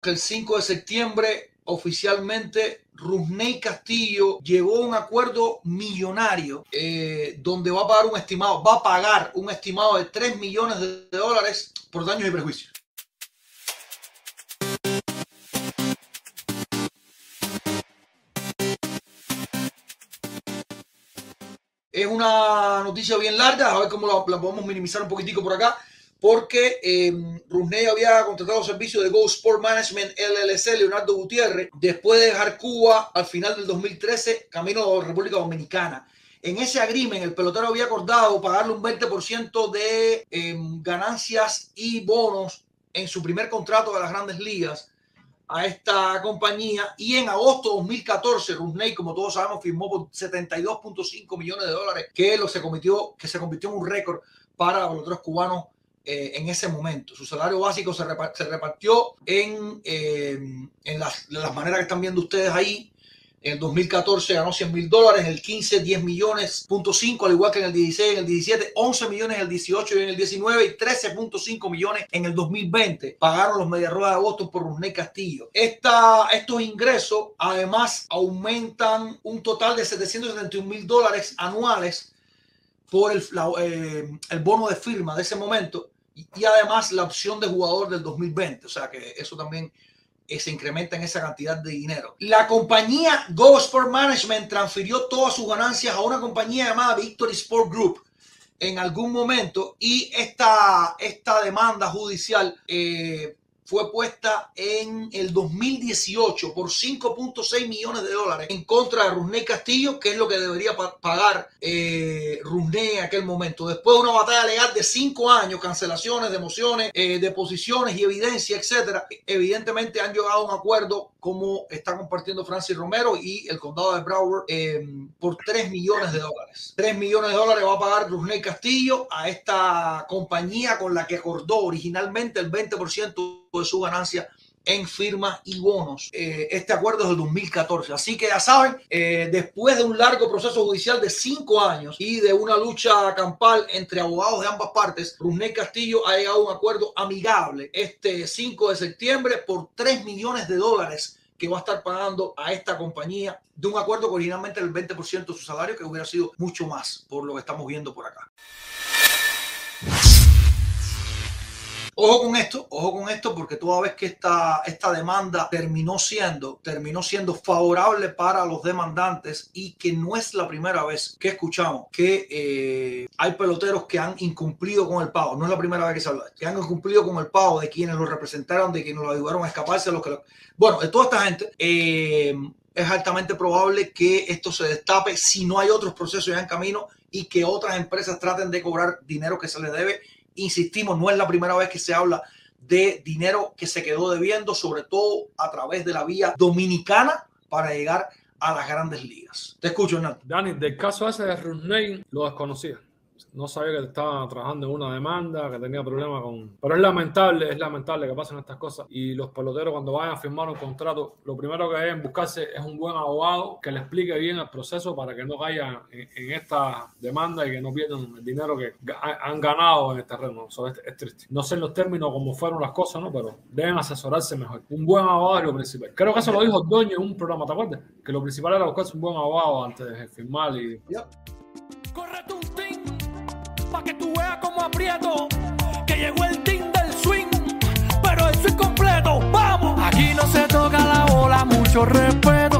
que el 5 de septiembre oficialmente Rusney Castillo llegó a un acuerdo millonario eh, donde va a pagar un estimado, va a pagar un estimado de 3 millones de dólares por daños y prejuicios. Es una noticia bien larga, a ver cómo la podemos minimizar un poquitico por acá porque eh, Rusney había contratado servicio de Go Sport Management LLC, Leonardo Gutiérrez, después de dejar Cuba al final del 2013, camino a República Dominicana. En ese agreement, el pelotero había acordado pagarle un 20% de em, ganancias y bonos en su primer contrato de las grandes ligas a esta compañía y en agosto de 2014 Rusney, como todos sabemos, firmó por 72.5 millones de dólares que, lo se, cometió, que se convirtió en un récord para los peloteros cubanos eh, en ese momento. Su salario básico se, repartió en, eh, en, las, maneras que están viendo ustedes ahí. En el 2014 ganó 100 mil dólares, en el 15 10 millones, punto 5, al igual que en el 16, en el 17, 11 millones en el 18 y en el 19 y 13.5 millones en el 2020. Pagaron los Media Rueda de Boston por Rusney Castillo. Esta, estos ingresos además aumentan un total de 771 mil dólares anuales por el, eh, el bono de firma de ese momento y, además la opción de jugador del 2020. O sea que eso también eh, se incrementa en esa cantidad de dinero. La compañía Go Sport Management transfirió todas sus ganancias a una compañía llamada Victory Sport Group en algún momento y esta, esta demanda judicial eh, fue puesta en el 2018 por 5.6 millones de dólares en contra de Rusney Castillo, que es lo que debería pagar eh, en aquel momento. Después de una batalla legal de cinco años, cancelaciones, demociones, eh, deposiciones y evidencia, etcétera, evidentemente han llegado a un acuerdo como está compartiendo Francis Romero y el condado de Broward eh, por 3 millones de dólares. 3 millones de dólares va a pagar Rusney Castillo a esta compañía con la que acordó originalmente el 20% de su ganancia en firmas y bonos. Eh, este acuerdo es del 2014. Así que ya saben, eh, después de un largo proceso judicial de cinco años y de una lucha campal entre abogados de ambas partes, Rusney Castillo ha llegado a un acuerdo amigable este 5 de septiembre por 3 millones de dólares que va a estar pagando a esta compañía de un acuerdo que originalmente era el 20% de su salario, que hubiera sido mucho más por lo que estamos viendo por acá. Ojo con esto, ojo con esto, porque toda vez que esta, esta demanda terminó siendo, terminó siendo favorable para los demandantes y que no es la primera vez que escuchamos que eh, hay peloteros que han incumplido con el pago. No es la primera vez que se habla, que han incumplido con el pago de quienes lo representaron, de quienes lo ayudaron a escaparse. Los que Bueno, de toda esta gente, eh, es altamente probable que esto se destape si no hay otros procesos ya en camino y que otras empresas traten de cobrar dinero que se les debe insistimos, no es la primera vez que se habla de dinero que se quedó debiendo, sobre todo a través de la vía dominicana para llegar a las grandes ligas. Te escucho, Hernán. Dani, del caso ese de Rusney lo desconocía no sabía que estaba trabajando en una demanda, que tenía problemas con... Pero es lamentable, es lamentable que pasen estas cosas. Y los peloteros cuando vayan a firmar un contrato, lo primero que deben buscarse es un buen abogado que le explique bien el proceso para que no caigan en, esta demanda y que no pierdan el dinero que han ganado en el terreno. Eso es, triste. No sé en los términos cómo fueron las cosas, ¿no? Pero deben asesorarse mejor. Un buen abogado es lo principal. Creo que eso lo dijo Doño en un programa, ¿te acuerdas? Que lo principal era buscarse un buen abogado antes de firmar y... Corre tu que tú como aprieto. Que llegó el team del swing, pero el swing completo. ¡Vamos! Aquí no se toca la bola, mucho respeto